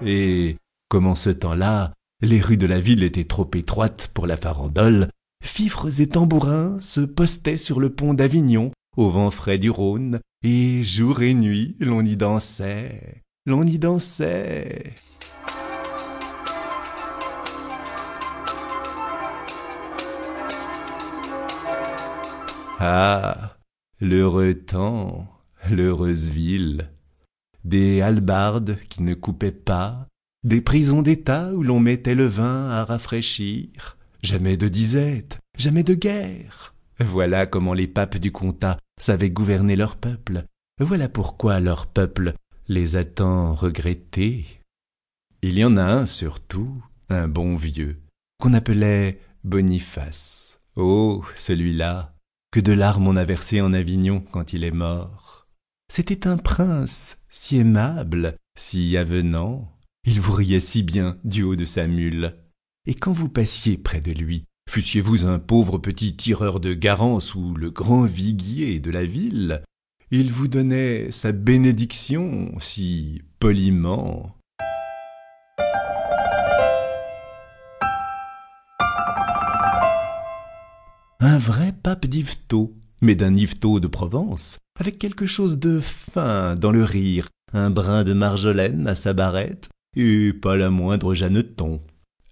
Et, comme en ce temps-là, les rues de la ville étaient trop étroites pour la farandole, fifres et tambourins se postaient sur le pont d'Avignon, au vent frais du Rhône, et jour et nuit l'on y dansait, l'on y dansait. Ah, l'heureux temps, l'heureuse ville, des hallebardes qui ne coupaient pas, des prisons d'État où l'on mettait le vin à rafraîchir, jamais de disette, jamais de guerre. Voilà comment les papes du comtat savaient gouverner leur peuple, voilà pourquoi leur peuple les a tant regrettés. Il y en a un surtout, un bon vieux, qu'on appelait Boniface. Oh, celui-là, que de larmes on a versé en Avignon quand il est mort. C'était un prince, si aimable, si avenant, il vous riait si bien du haut de sa mule. Et quand vous passiez près de lui, fussiez-vous un pauvre petit tireur de garance ou le grand viguier de la ville, il vous donnait sa bénédiction si poliment. Un vrai pape d'Yvetot, mais d'un Yvetot de Provence, avec quelque chose de fin dans le rire, un brin de marjolaine à sa barrette, et pas la moindre Jeanneton.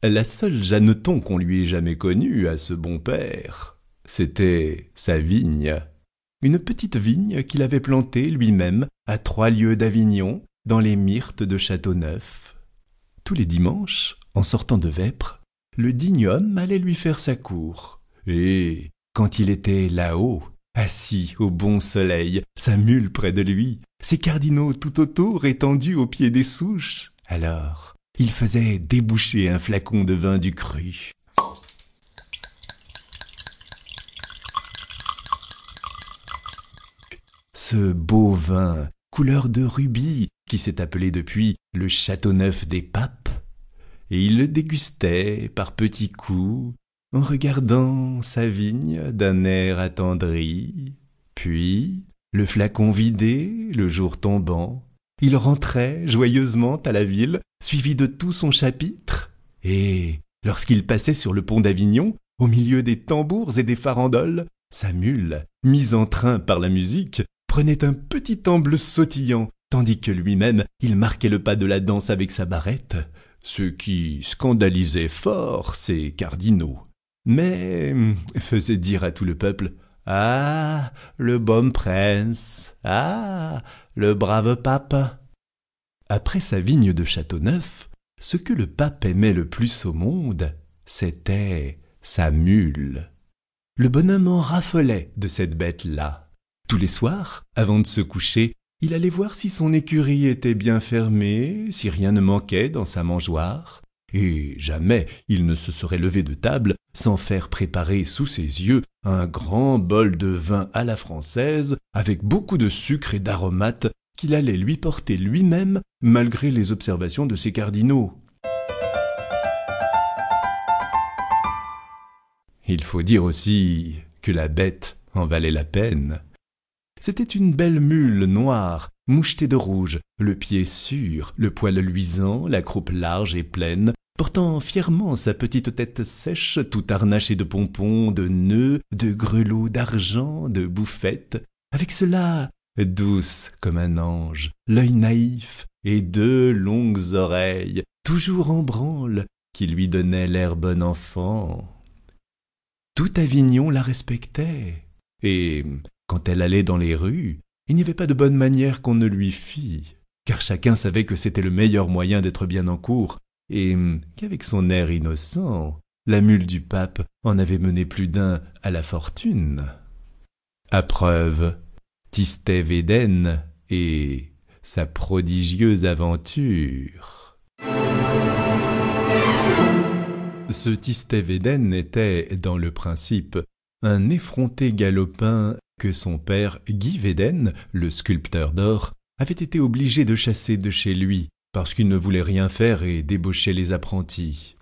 La seule Jeanneton qu'on lui ait jamais connue à ce bon père, c'était sa vigne. Une petite vigne qu'il avait plantée lui-même à trois lieues d'Avignon, dans les myrtes de Châteauneuf. Tous les dimanches, en sortant de Vêpres, le digne homme allait lui faire sa cour. Et, quand il était là-haut, assis au bon soleil, sa mule près de lui, ses cardinaux tout autour étendus au pied des souches, alors, il faisait déboucher un flacon de vin du cru. Ce beau vin, couleur de rubis, qui s'est appelé depuis le Châteauneuf des Papes, et il le dégustait par petits coups, en regardant sa vigne d'un air attendri. Puis, le flacon vidé, le jour tombant, il rentrait joyeusement à la ville, suivi de tout son chapitre, et, lorsqu'il passait sur le pont d'Avignon, au milieu des tambours et des farandoles, sa mule, mise en train par la musique, prenait un petit amble sautillant, tandis que lui-même il marquait le pas de la danse avec sa barrette, ce qui scandalisait fort ses cardinaux, mais faisait dire à tout le peuple ah. Le bon prince. Ah. Le brave pape. Après sa vigne de Châteauneuf, ce que le pape aimait le plus au monde, c'était sa mule. Le bonhomme en raffolait de cette bête-là. Tous les soirs, avant de se coucher, il allait voir si son écurie était bien fermée, si rien ne manquait dans sa mangeoire, et jamais il ne se serait levé de table sans faire préparer sous ses yeux un grand bol de vin à la française, avec beaucoup de sucre et d'aromates qu'il allait lui porter lui-même, malgré les observations de ses cardinaux. Il faut dire aussi que la bête en valait la peine. C'était une belle mule noire, mouchetée de rouge, le pied sûr, le poil luisant, la croupe large et pleine, portant fièrement sa petite tête sèche, tout harnachée de pompons, de nœuds, de grelots d'argent, de bouffettes, avec cela douce comme un ange, l'œil naïf et deux longues oreilles, toujours en branle, qui lui donnaient l'air bon enfant. Tout Avignon la respectait, et quand elle allait dans les rues, il n'y avait pas de bonne manière qu'on ne lui fît, car chacun savait que c'était le meilleur moyen d'être bien en cour, et qu'avec son air innocent, la mule du pape en avait mené plus d'un à la fortune. À preuve, Tistet Védène et sa prodigieuse aventure. Ce Tistet Védène était, dans le principe, un effronté galopin que son père Guy Védène, le sculpteur d'or, avait été obligé de chasser de chez lui parce qu'il ne voulait rien faire et débauchait les apprentis.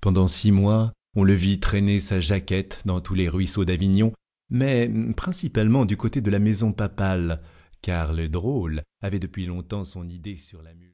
Pendant six mois, on le vit traîner sa jaquette dans tous les ruisseaux d'Avignon, mais principalement du côté de la maison papale, car le drôle avait depuis longtemps son idée sur la.